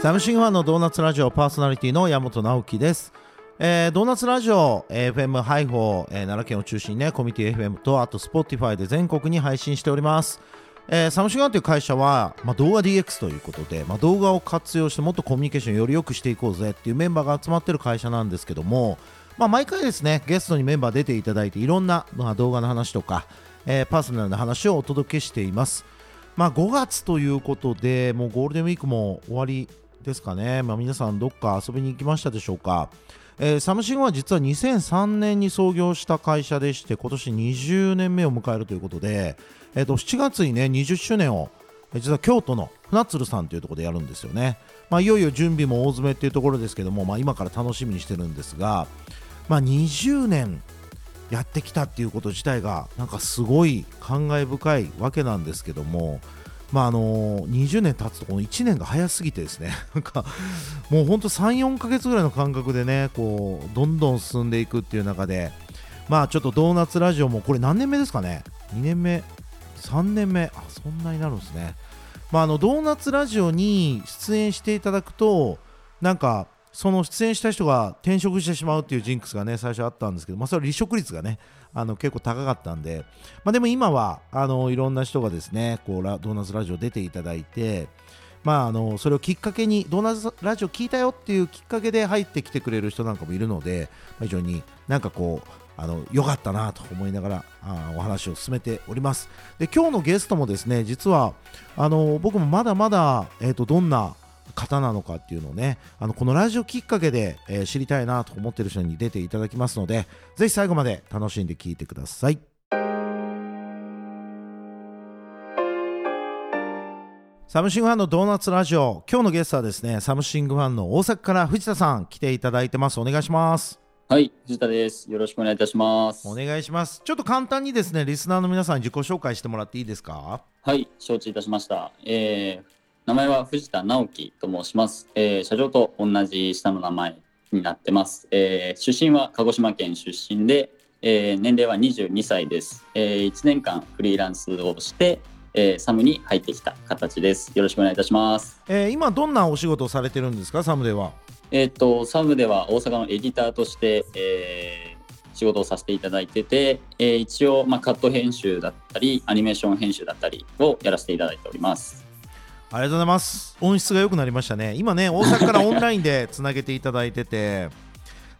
サムシングファンのドーナツラジオパーソナリティの山本直樹です。えードーナツラジオ、えー FM ハイホー、えー奈良県を中心にね、コミュニティ FM と、あと Spotify で全国に配信しております。えーサムシングファンという会社は、まあ、動画 DX ということで、まあ、動画を活用してもっとコミュニケーションより良くしていこうぜっていうメンバーが集まってる会社なんですけども、まあ、毎回ですね、ゲストにメンバー出ていただいて、いろんな、まあ、動画の話とか、えーパーソナルな話をお届けしています。まあ、5月ということで、もうゴールデンウィークも終わりですかね、まあ、皆さん、どっか遊びに行きましたでしょうか。えーサムシングは実は2003年に創業した会社でして、今年20年目を迎えるということで、えー、と7月にね、20周年を、実は京都の船鶴さんというところでやるんですよね。まあ、いよいよ準備も大詰めっていうところですけども、まあ、今から楽しみにしてるんですが、まあ、20年やってきたっていうこと自体がなんかすごい感慨深いわけなんですけども、まああの20年経つとこの1年が早すぎてですね。なんかもうほんと34ヶ月ぐらいの間隔でねこうどんどん進んでいくっていう中で。まあちょっとドーナツラジオもこれ何年目ですかね？2年目？3年目？あそんなになるんですね。まああのドーナツラジオに出演していただくとなんかその出演した人が転職してしまうっていうジンクスがね最初あったんですけど、まあ、それは離職率がねあの結構高かったんで、まあ、でも今はあのいろんな人がですねこうラドーナツラジオ出ていただいて、まあ、あのそれをきっかけにドーナツラジオ聞いたよっていうきっかけで入ってきてくれる人なんかもいるので、まあ、非常になんかこうあの良かったなと思いながらあお話を進めております。で今日のゲストもですね実はあの僕もまだまだ、えー、とどんな方なのかっていうのをねあのこのラジオきっかけで、えー知りたいなと思ってる人に出ていただきますのでぜひ最後まで楽しんで聞いてくださいサムシングファンのドーナツラジオ今日のゲストはですねサムシングファンの大阪から藤田さん来ていただいてますお願いしますはい、藤田です。よろしくお願いいたします。お願いしますちょっと簡単にですねリスナーの皆さんに自己紹介してもらっていいですか？はい、承知いたしました。えー、名前は藤田直樹と申します。えー、社長と同じ下の名前になってます。えー、出身は鹿児島県出身で、えー、年齢は22歳です。えー、1年間フリーランスをして、えー、サムに入ってきた形です。よろしくお願いいたします。えー今どんなお仕事をされてるんですか？サムではえっ、と、サムでは大阪のエディターとして、えー仕事をさせていただいてて、えー一応、まあ、カット編集だったり、アニメーション編集だったりをやらせていただいております。ありがとうございます。音質が良くなりましたね。今ね、大阪からオンラインでつなげていただいてて、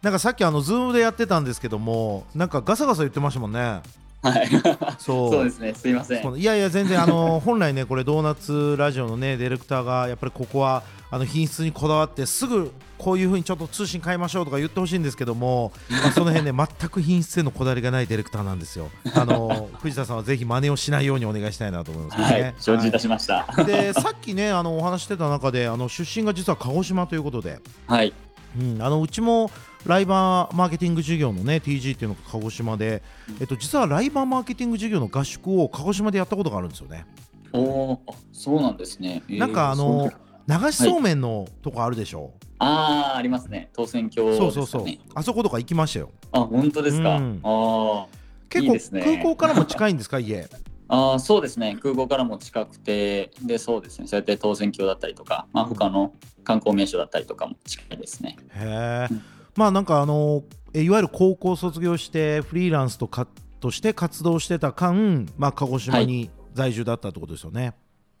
なんかさっきあの、ズームでやってたんですけども、なんかガサガサ言ってましたもんね。はい。そう。そうですね。すいません。いやいや、全然、あの、本来ね、これ、ドーナツラジオのね、ディレクターが、やっぱりここは、あの品質にこだわって、すぐこういうふうにちょっと通信変えましょうとか言ってほしいんですけども、まあ、その辺ね、全く品質へのこだわりがないディレクターなんですよ。あの、藤田さんはぜひ真似をしないようにお願いしたいなと思いますね。はい。承知いたしました。でさっきねあのお話ししてた中であの出身が実は鹿児島ということで、はい。うん、あのうちもライバーマーケティング事業のね TG っていうのが鹿児島で、えっと、実はライバーマーケティング事業の合宿を鹿児島でやったことがあるんですよね。おお、あそうなんですね。えーなんかあの流しそうめんのとこあるでしょ、ああ、ありますね。当選挙、そうそうそう。あそことか行きましたよ。あ、本当ですか？うん。ああ。結構ね。空港からも近いんですか？家。あーそうですね。空港からも近くてでそうですね。そうやって当選橋だったりとか、まあ、他の観光名所だったりとかも近いですね。へえうんまあなんかあのえいわゆる高校卒業してフリーランスとかとして活動してた間、まあ、鹿児島に在住だったってことですよね、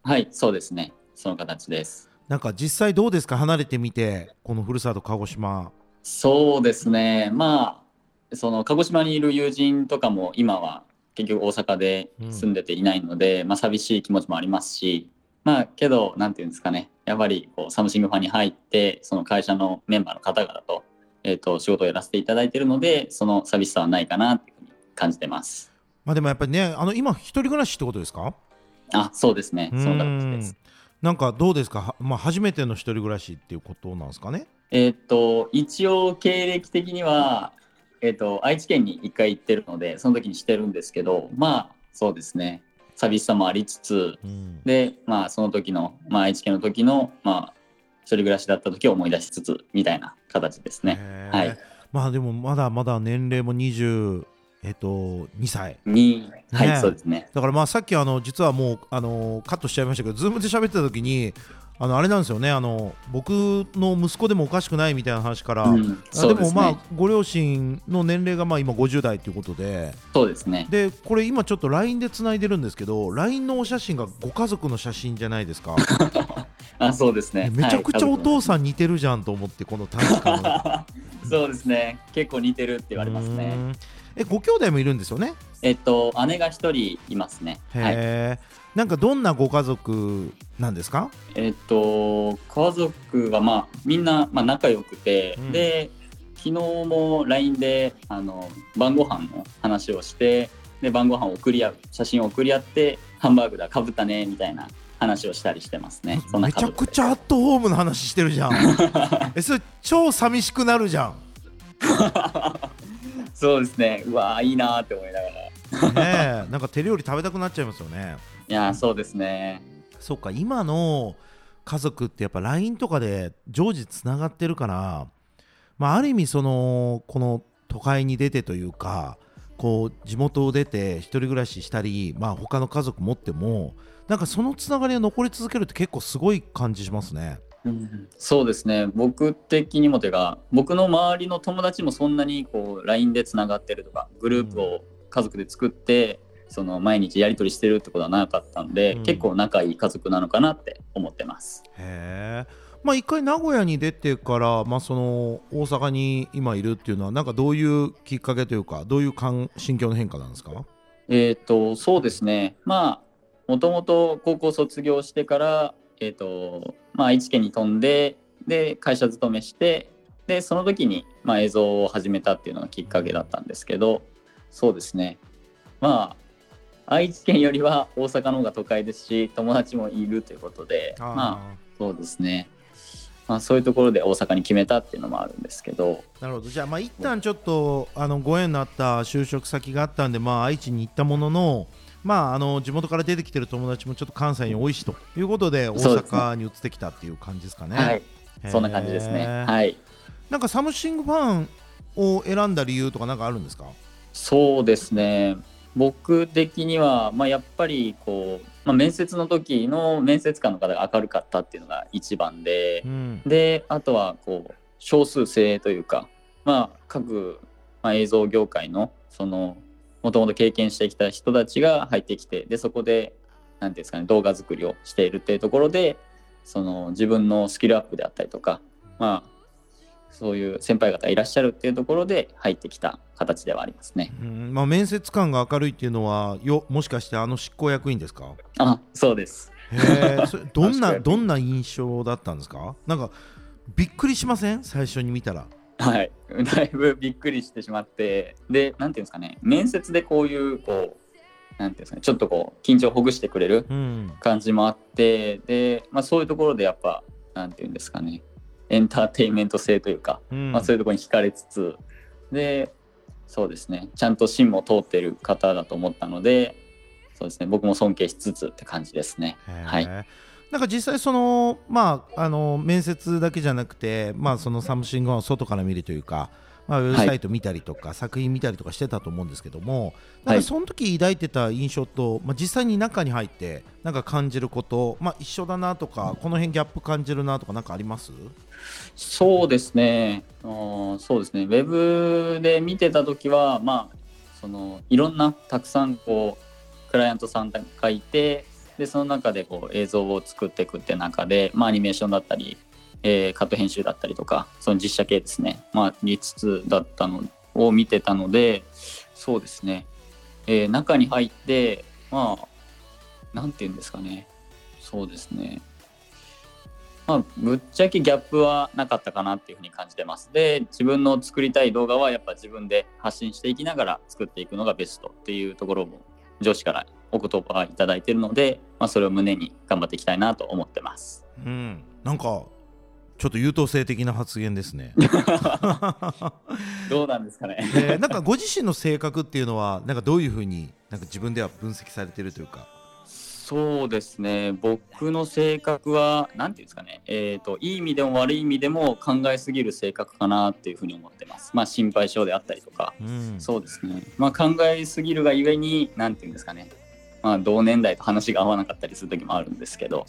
はいそうですね。その形です。なんか実際どうですか？離れてみてこのふるさと鹿児島。そうですね。まあその鹿児島にいる友人とかも今は結局大阪で住んでていないので、まあ寂しい気持ちもありますしまあけどなんていうんですかね。やっぱりこうサムシングファンに入ってその会社のメンバーの方々と,、えー、と仕事をやらせていただいているのでその寂しさはないかなっていうふうに感じてます。まあでもやっぱりねあの今一人暮らしってことですか？あそうですね。そうーんです。なんかどうですか？はまあ初めての一人暮らしっていうことなんですかね？えっ、と一応経歴的にはえっ、と愛知県に一回行ってるのでその時にしてるんですけどまあそうですね。寂しさもありつつうん。でまあその時の、まあ、愛知県の時のまあ一人暮らしだった時を思い出しつつみたいな形ですね。はいまあでもまだまだ年齢も20えっと2歳にはい、ねそうですね。だからまあさっきあの実はもうあのカットしちゃいましたけどズームで喋ってた時にあのあれなんですよねあの僕の息子でもおかしくないみたいな話から、うんあでもまあねご両親の年齢がまあ今50代ということでそうですね。でこれ今ちょっと LINE でつないでるんですけど LINE のお写真がご家族の写真じゃないですか あ、そうですね。めちゃくちゃお父ささん似てるじゃんと思ってこの短期間ん。そうですね。結構似てるって言われますね。えご兄弟もいるんですよね？えっと、姉が一人いますね。はい。へえ、なんかどんなご家族なんですか？えっと、家族はまあ、みんな、まあ、仲良くて、うんで、昨日も LINE で、あの、晩ご飯の話をして、で、晩ご飯を送り合う、写真を送り合って、ハンバーグだ、かぶったね、みたいな話をしたりしてますね。めちゃくちゃアットホームの話してるじゃん えそれ超寂しくなるじゃん そうですね。うわーいいなーって思いながら。ねえなんか手料理食べたくなっちゃいますよねいやーそうですね。そっか今の家族ってやっぱ LINE とかで常時つながってるから、まあ、ある意味そのこの都会に出てというかこう地元を出て一人暮らししたり、まあ、他の家族持ってもなんかそのつながりが残り続けるって結構すごい感じしますね。そうですね。僕的にもというか、僕の周りの友達もそんなにこう LINE でつながってるとか、グループを家族で作って、その毎日やり取りしてるってことはなかったんで、うん結構仲いい家族なのかなって思ってます。へえ。まあ一回名古屋に出てから、まあ、その大阪に今いるっていうのはなんかどういうきっかけというかどういう感心境の変化なんですか？えっ、と、そうですね。まあ、もともと高校卒業してから、えっ、と、まあ、愛知県に飛んで、で、会社勤めして、で、その時に、まあ、映像を始めたっていうのがきっかけだったんですけど、そうですね。まあ、愛知県よりは大阪の方が都会ですし、友達もいるということで、まあ、そうですね。まあ、そういうところで大阪に決めたっていうのもあるんですけど、なるほどじゃあまあ一旦ちょっとあのご縁のあった就職先があったんでまあ愛知に行ったもののまああの地元から出てきてる友達もちょっと関西に多いしということで大阪に移ってきたっていう感じですかね。はい、そんな感じですね。はい。なんかサムシングファンを選んだ理由とかなんかあるんですか？そうですね。僕的には、まあ、やっぱりこう、まあ、面接の時の面接官の方が明るかったっていうのが一番でうん。であとはこう少数精鋭というか、まあ、各、まあ、映像業界のそのもともと経験してきた人たちが入ってきてでそこで何ていうんですかね動画作りをしているっていうところでその自分のスキルアップであったりとかまあそういう先輩方いらっしゃるっていうところで入ってきた形ではありますね。うん。まあ、面接官が明るいっていうのはよもしかしてあの執行役員ですか？あそうです。それ どんなどんな印象だったんですか？なんかびっくりしません？最初に見たら。はい、だいぶびっくりしてしまって、で、なんていうんですかね、面接でこういう、こう、なんていうんですかね、ちょっとこう、緊張をほぐしてくれるうん。感じもあって、で、まあ、そういうところでやっぱ、なんていうんですかね、エンターテインメント性というか、うん。まあ、そういうところに惹かれつつ、で、そうですね、ちゃんと芯も通ってる方だと思ったので、そうですね、僕も尊敬しつつって感じですね。はい。なんか実際そのまああの面接だけじゃなくてまあそのサムシングを外から見るというか、まあ、ウェブサイト見たりとか、作品見たりとかしてたと思うんですけどもなんはいかその時抱いてた印象と、まあ、実際に中に入ってなんか感じること、まあ、一緒だなとかこの辺ギャップ感じるなとかなんかあります？そうですね、そうですね、ウェブで見てたときは、まあ、そのいろんなたくさんこうクライアントさんがいて、でその中でこう映像を作っていくって中で、まあ、アニメーションだったり、えーカット編集だったりとか、その実写系ですね、まあ、見つつだったのを見てたので、そうですね、えー中に入って、まあ、なんていうんですかね、そうですね。まあ、ぶっちゃけギャップはなかったかなっていうふうに感じてます。で、自分の作りたい動画はやっぱ自分で発信していきながら作っていくのがベストっていうところも上司からお言葉いただいているので、まあ、それを胸に頑張っていきたいなと思ってます。うんなんかちょっと優等生的な発言ですね。どうなんですかね。えーなんかご自身の性格っていうのはなんかどういうふうになんか自分では分析されてるというか？そうですね、僕の性格は、なんていうんですかね、えーと、いい意味でも悪い意味でも考えすぎる性格かなっていうふうに思ってます。まあ、心配性であったりとか。うんそうですね。まあ考えすぎるがゆえに、なんていうんですかね。まあ同年代と話が合わなかったりする時もあるんですけど、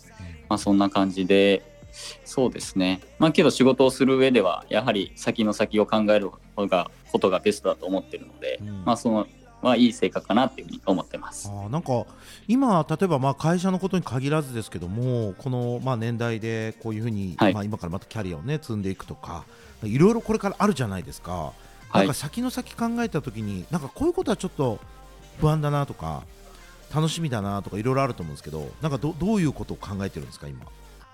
まあ、そんな感じでそうですね。まあけど仕事をする上ではやはり先の先を考える方がことがベストだと思ってるので、うん。まあそのはいい性格かなっていうふうに思ってます。あーなんか今、例えばまあ会社のことに限らずですけどもこのまあ年代でこういうふうに、はい。まあ、今からまたキャリアを、ね、積んでいくとかいろいろこれからあるじゃないですか、はないんか先の先考えたときになんかこういうことはちょっと不安だなとか楽しみだなとかいろいろあると思うんですけどなんかどどういうことを考えてるんですか今？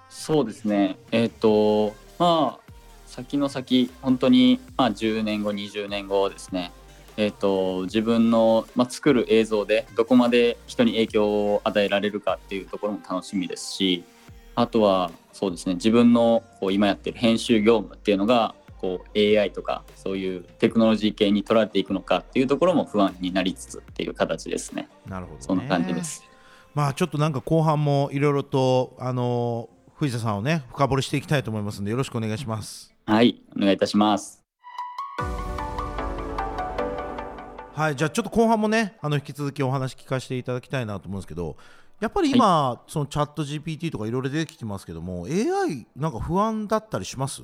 そうですね。えっ、とまあ先の先本当にまあ10年後20年後ですね。えっ、と自分の、まあ、作る映像でどこまで人に影響を与えられるかっていうところも楽しみですしあとはそうですね自分のこう今やってる編集業務っていうのがこう AI とかそういうテクノロジー系に取られていくのかっていうところも不安になりつつっていう形ですね。なるほど、ね、そんな感じです。まあちょっとなんか後半もいろいろとあの藤田さんをね深掘りしていきたいと思いますのでよろしくお願いします。はいお願いいたします。はいじゃあちょっと後半もねあの引き続きお話聞かせていただきたいなと思うんですけどやっぱり今、そのチャット GPT とかいろいろ出てきてますけども AI なんか不安だったりします？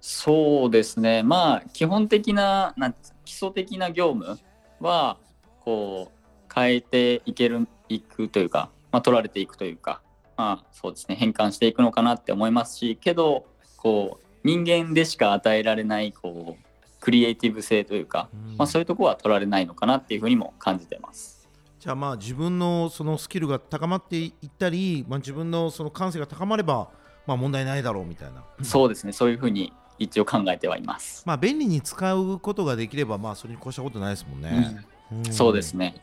そうですね、まあ、基本的な、なん基礎的な業務は、こう、変えていける、いくというか、まあ、取られていくというか、まあ、そうですね、変換していくのかなって思いますし、けど、こう、人間でしか与えられない、こう、クリエイティブ性というか、まあ、そういうところは取られないのかなっていうふうにも感じてます。じゃあまあ自分のそのスキルが高まっていったり、まあ、自分のその感性が高まればまあ問題ないだろうみたいな、そうですね、そういうふうに一応考えてはいます。まあ便利に使うことができればまあそれに越したことないですもんね。んそうですね。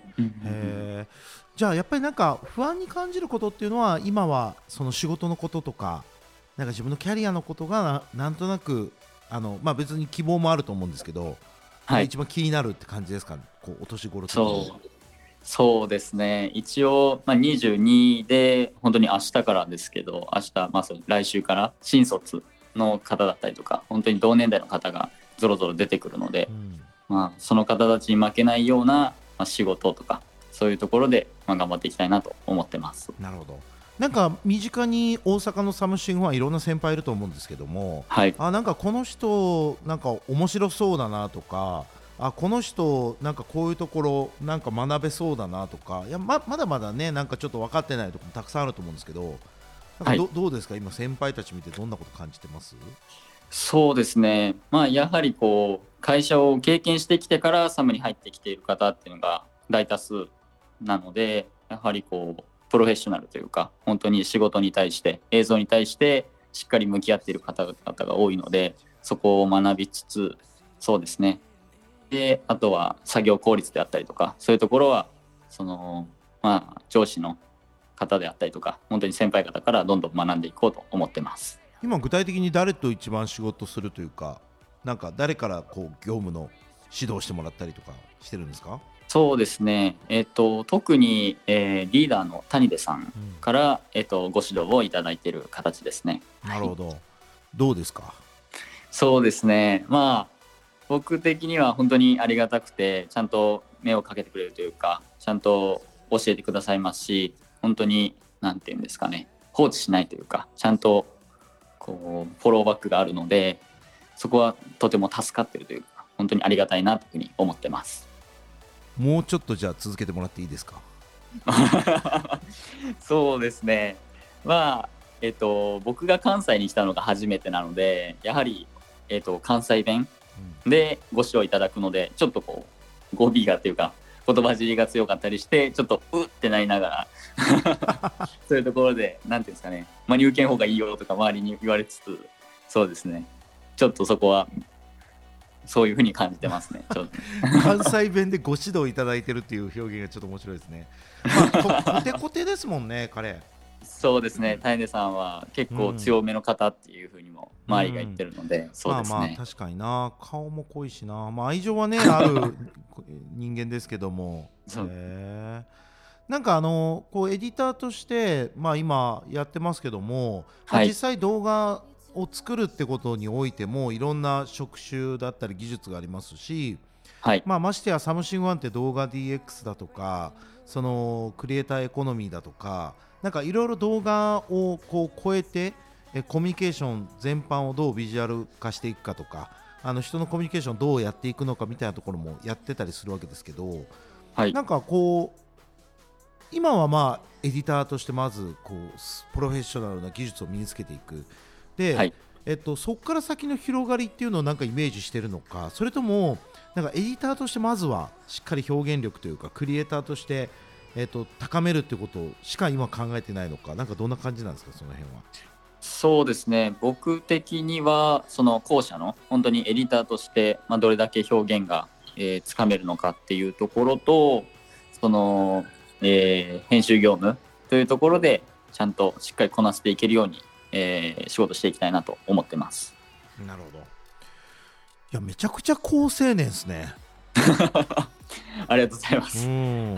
へーじゃあやっぱりなんか不安に感じることっていうのは今はその仕事のこととかなんか自分のキャリアのことがななんとなくあのまあ別に希望もあると思うんですけど、はい。一番気になるって感じですか？こうお年頃そう。そうですね。一応、まあ、22で本当に明日からですけど明日、まあ、来週から新卒の方だったりとか本当に同年代の方がぞろぞろ出てくるのでう、ん。まあ、その方たちに負けないような、まあ、仕事とかそういうところで、まあ、頑張っていきたいなと思ってます。なるほど。なんか身近に大阪のサムシングはいろんな先輩いると思うんですけどもはい、あなんかこの人なんか面白そうだなとかあこの人なんかこういうところなんか学べそうだなとかいやままだまだねなんかちょっと分かってないところもたくさんあると思うんですけどなんかど,、どうですか？今先輩たち見てどんなこと感じてます？そうですね、まあ、やはりこう会社を経験してきてからサムに入ってきている方っていうのが大多数なのでやはりこうプロフェッショナルというか本当に仕事に対して映像に対してしっかり向き合っている方々が多いのでそこを学びつつそうですねであとは作業効率であったりとかそういうところはそのまあ上司の方であったりとか本当に先輩方からどんどん学んでいこうと思ってます。今具体的に誰と一番仕事するというかなんか誰からこう業務の指導してもらったりとかしてるんですか、そうですね、えっと特に、えーリーダーの谷出さんから、えっとご指導をいただいている形ですね。なるほど、どうですか？そうですね、まあ僕的には本当にありがたくてちゃんと目をかけてくれるというかちゃんと教えてくださいますし本当に何て言うんですかね。放置しないというかちゃんとこうフォローバックがあるのでそこはとても助かっているというか本当にありがたいなというふうに思ってます。もうちょっとじゃあ続けてもらっていいですか？そうですね。まあ、えっと、僕が関西に来たのが初めてなので、やはり、えっと、関西弁でご指導いただくので、ちょっとこう、語尾がというか、言葉尻が強かったりして、ちょっとうってなりながら、そういうところで、なんていうんですかね、真に受けん方がいいよとか周りに言われつつ、そうですね、ちょっとそこは、そういうふうに感じてますね。関西弁でご指導いただいてるっていう表現がちょっと面白いですね。まあ、こコテコテですもんね、彼。そうですね、タイネさんは結構強めの方っていうふうにも周りが言ってるので、そうですね。まあまあ確かにな顔も濃いしな、まあ、愛情はねある 人間ですけどもそうへーなんかあのこうエディターとして、まあ、今やってますけども、実際動画を作るってことにおいてもいろんな職種だったり技術がありますし、はい、まあ、ましてやサムシングファンって動画 DX だとかそのクリエイターエコノミーだとかなんかいろいろ動画をこう超えてえコミュニケーション全般をどうビジュアル化していくかとかあの人のコミュニケーションをどうやっていくのかみたいなところもやってたりするわけですけど、はい。なんかこう今はまあエディターとしてまずこうスプロフェッショナルな技術を身につけていくで、はいえっと、そこから先の広がりっていうのをなんかイメージしてるのかそれともなんかエディターとしてまずはしっかり表現力というかクリエイターとして、えっと、高めるってことしか今考えてないのかなんかどんな感じなんですかその辺は？そうですね僕的にはその後者の本当にエディターとして、まあ、どれだけ表現が、えーつかめるのかっていうところとその、えー編集業務というところでちゃんとしっかりこなしていけるように、えー仕事していきたいなと思ってます。なるほどいやめちゃくちゃ好青年ですね。ありがとうございまうす。ん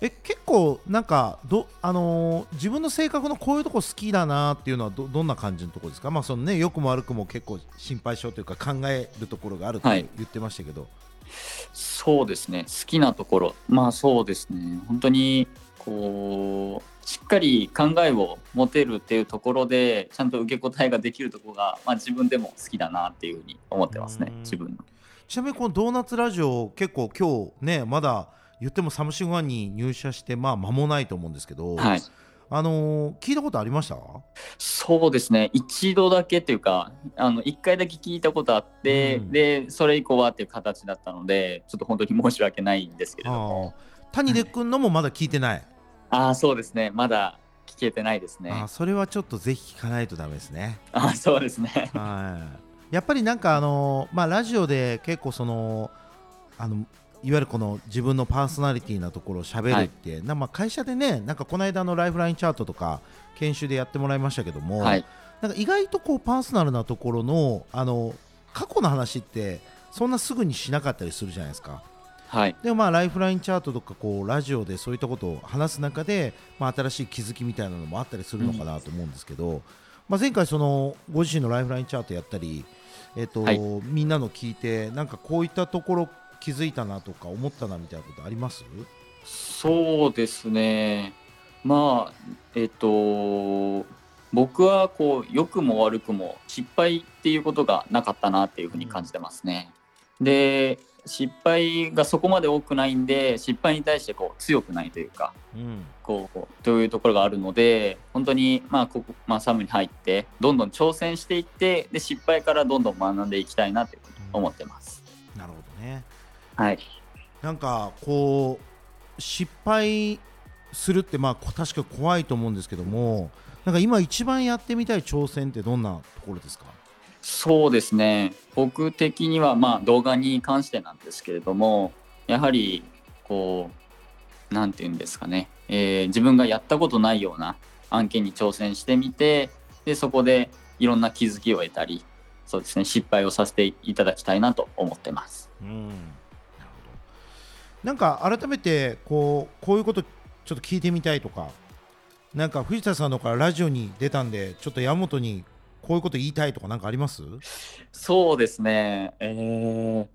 え結構なんかど、あのー自分の性格のこういうとこ好きだなっていうのはどどんな感じのところですか、まあそのね、良くも悪くも結構心配性というか考えるところがあるとはい言ってましたけど、そうですね。好きなところ。まあそうですね。本当にこうしっかり考えを持てるっていうところでちゃんと受け答えができるところが、まあ、自分でも好きだなっていうふうに思ってますね。うん。自分の。ちなみにこのドーナツラジオ結構今日ねまだ言ってもサムシングファンに入社してまあ間もないと思うんですけど、はいあのー聞いたことありました？そうですね。一度だけっていうかあの一回だけ聞いたことあって、うん。でそれ以降はっていう形だったのでちょっと本当に申し訳ないんですけれども。谷出君のもまだ聞いてない、ああそうですね。まだ聞けてないですね。あーそれはちょっとぜひ聞かないとダメですね。あーそうですね。はい、やっぱりなんかあのまあラジオで結構そのあのいわゆるこの自分のパーソナリティなところを喋るって、なまあ会社でねなんかこの間のライフラインチャートとか研修でやってもらいましたけども、はい。なんか意外とこうパーソナルなところのあの過去の話ってそんなすぐにしなかったりするじゃないですか。はい。でもまあライフラインチャートとかこうラジオでそういったことを話す中で、まあ、新しい気づきみたいなのもあったりするのかなと思うんですけど、まあ、前回そのご自身のライフラインチャートやったり、えっとはい。みんなの聞いてなんかこういったところ気づいたなとか思ったなみたいなことあります？そうですね。まあ、えっと、僕はこう、良くも悪くも失敗っていうことがなかったなっていうふうに感じてますね。で、失敗がそこまで多くないんで、失敗に対してこう強くないというか、うんこう、というところがあるので、本当に、まあ、ここ、まあ、サムに入って、どんどん挑戦していって、で、失敗からどんどん学んでいきたいなと思ってます。なるほどねはい。なんかこう失敗するってまあこ確か怖いと思うんですけどもなんか今一番やってみたい挑戦ってどんなところですか？そうですね僕的にはまあ動画に関してなんですけれどもやはりこうなんて言うんですかね、えー自分がやったことないような案件に挑戦してみてでそこでいろんな気づきを得たりそうですね失敗をさせていただきたいなと思ってます。うんなんか改めてこうこういうことちょっと聞いてみたいとかなんか藤田さんのからラジオに出たんでちょっと山本にこういうこと言いたいとかなんかあります？そうですね、えー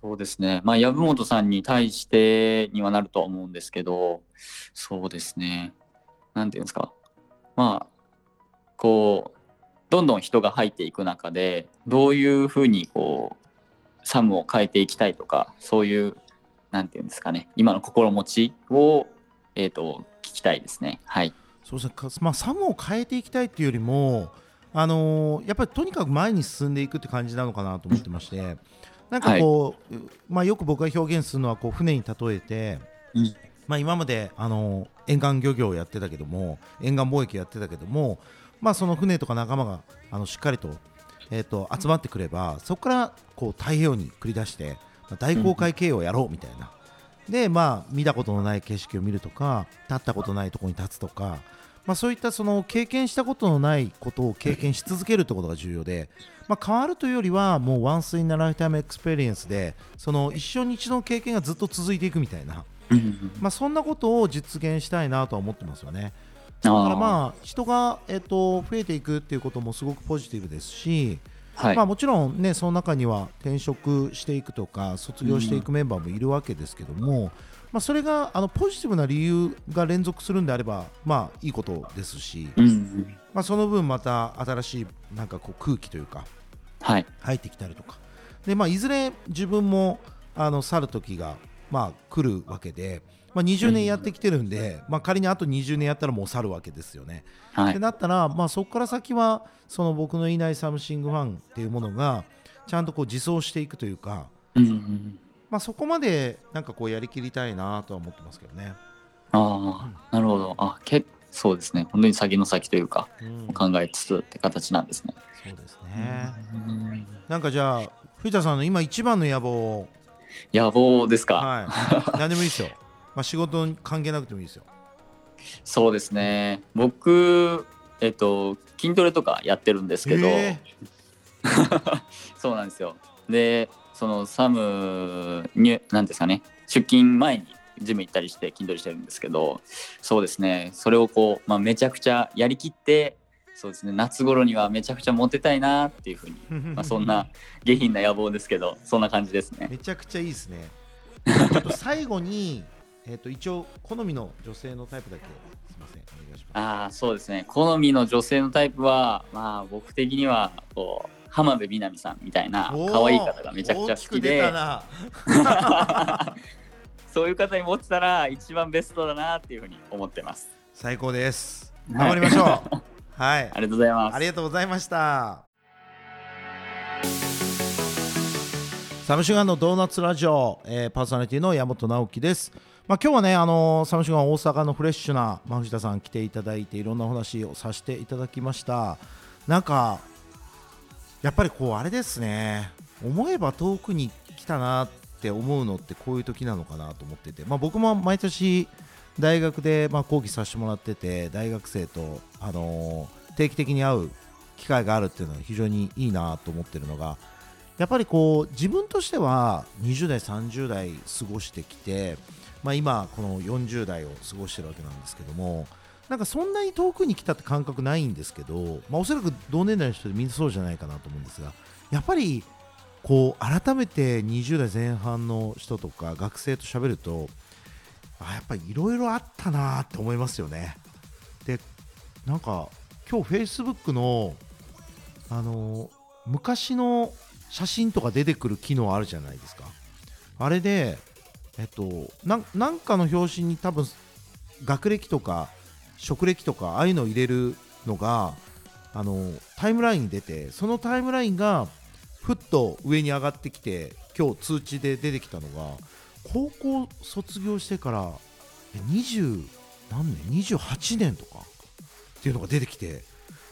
そうですね、まあ、籔本さんに対してにはなるとは思うんですけど、そうですね、なんていうんですか、まあ、こう、どんどん人が入っていく中で、どういうふうにこう、サムを変えていきたいとか、そういう、なんていうんですかね、今の心持ちを、えっ、と、聞きたいですね。はい。そうですねかまあ、サムを変えていきたいっていうよりも、あのーやっぱりとにかく前に進んでいくって感じなのかなと思ってましてなんかこう、まあ、よく僕が表現するのはこう船に例えて、うんまあ、今まで、あのー沿岸漁業をやってたけども沿岸貿易やってたけども、まあ、その船とか仲間があのしっかりと,、えー、と集まってくればそこからこう太平洋に繰り出して、まあ大航海経営をやろうみたいな。でまあ見たことのない景色を見るとか立ったことないところに立つとか、まあ、そういったその経験したことのないことを経験し続けるってことが重要で、まあ、変わるというよりはもう once in a lifetime experience でその一生に一度の経験がずっと続いていくみたいな、まあ、そんなことを実現したいなとは思ってますよね。だからまあ人が、えっと増えていくっていうこともすごくポジティブですし、はい。まあ、もちろんねその中には転職していくとか卒業していくメンバーもいるわけですけども、まあ、それがあのポジティブな理由が連続するんであればまあいいことですし、うんうん。まあ、その分また新しいなんかこう空気というかはい。入ってきたりとか。で、まあ、いずれ自分もあの去る時が、まあ、来るわけで、まあ、20年やってきてるんで、まあ、仮にあと20年やったらもう去るわけですよね。ってはいなったら、まあ、そこから先はその僕のいないサムシングファンっていうものがちゃんとこう自走していくというか、うんうんまあ、そこまでなんかこうやりきりたいなとは思ってますけどね。ああなるほどあけそうですね本当に先の先というかうん考えつつって形なんですね。そうですね。うんなんかじゃあ藤田さんの今一番の野望を野望ですか、はい何でもいいですよ。まあ仕事に関係なくてもいいですよ。そうですね。僕えっと筋トレとかやってるんですけど、え。そうなんですよ。でそのサムに何ですかね。出勤前にジム行ったりして筋トレしてるんですけど。そうですね。それをこう、まあ、めちゃくちゃやりきってそうですね。夏頃にはめちゃくちゃモテたいなっていうふうに、ー まあ、そんな下品な野望ですけどそんな感じですね。めちゃくちゃいいですね。ちょっと最後に、えっと一応好みの女性のタイプだけすみませんお願いします。ああそうですね好みの女性のタイプはまあ僕的にはこう浜辺美波さんみたいな可愛い方がめちゃくちゃ好きで そういう方に持ってたら一番ベストだなっていうふうに思ってます。最高です。はい頑張りましょう。はい。ありがとうございます。ありがとうございました。サムシュガンのドーナツラジオ、えーパーソナリティの山本直樹です。まあ、今日はね、あのーサムシュガン大阪のフレッシュな、ま、藤田さん来ていただいていろんなお話をさせていただきました。なんかやっぱりこうあれですね思えば遠くに来たなって思うのってこういう時なのかなと思ってて、まあ、僕も毎年大学でまあ講義させてもらってて大学生と、あの定期的に会う機会があるっていうのは非常にいいなと思ってるのがやっぱりこう自分としては20代30代過ごしてきて、まあ、今この40代を過ごしてるわけなんですけどもなんかそんなに遠くに来たって感覚ないんですけど、まあ、おそらく同年代の人でみんなそうじゃないかなと思うんですがやっぱりこう改めて20代前半の人とか学生と喋るとあやっぱりいろいろあったなって思いますよね。でなんか今日 Facebook のあの昔の写真とか出てくる機能あるじゃないですか。あれで、えっと、ななんかの表紙に多分学歴とか職歴とかああいうのを入れるのがあのタイムラインに出てそのタイムラインがふっと上に上がってきて今日通知で出てきたのが高校卒業してから20何年？28年とかっていうのが出てきて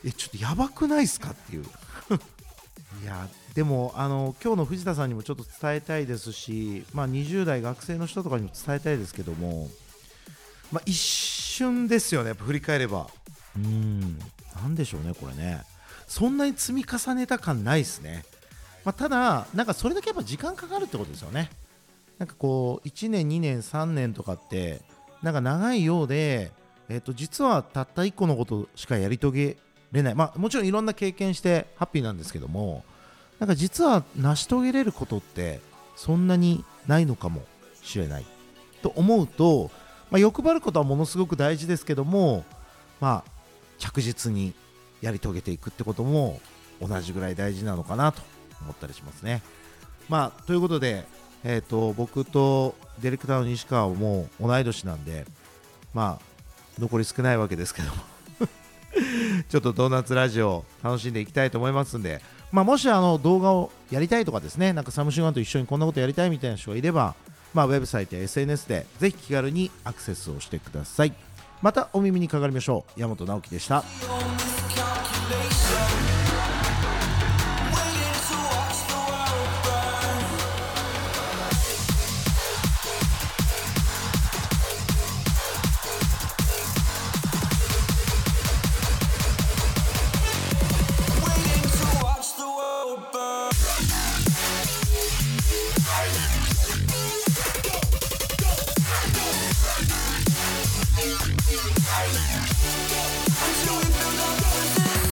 えちょっとやばくないですかっていう。いやでもあの今日の藤田さんにもちょっと伝えたいですし、まあ、20代学生の人とかにも伝えたいですけども、まあ、一瞬ですよね振り返れば。うん。なんでしょうねこれね。そんなに積み重ねた感ないですね、まあ、ただなんかそれだけやっぱ時間かかるってことですよね。なんかこう1年2年3年とかってなんか長いようで、えっと実はたった1個のことしかやり遂げれない。まあもちろんいろんな経験してハッピーなんですけどもなんか実は成し遂げれることってそんなにないのかもしれない。と思うと、まあ、欲張ることはものすごく大事ですけどもまあ着実にやり遂げていくってことも同じぐらい大事なのかなと思ったりしますね。まあということで、えー、と僕とディレクターの西川はもう同い年なんでまあ残り少ないわけですけども。ちょっとドーナツラジオ楽しんでいきたいと思いますんで、まあ、もしあの動画をやりたいとかですねなんかサムシュガンと一緒にこんなことやりたいみたいな人がいれば、まあ、ウェブサイトや SNS でぜひ気軽にアクセスをしてください。またお耳にかかりましょう。山本直樹でした。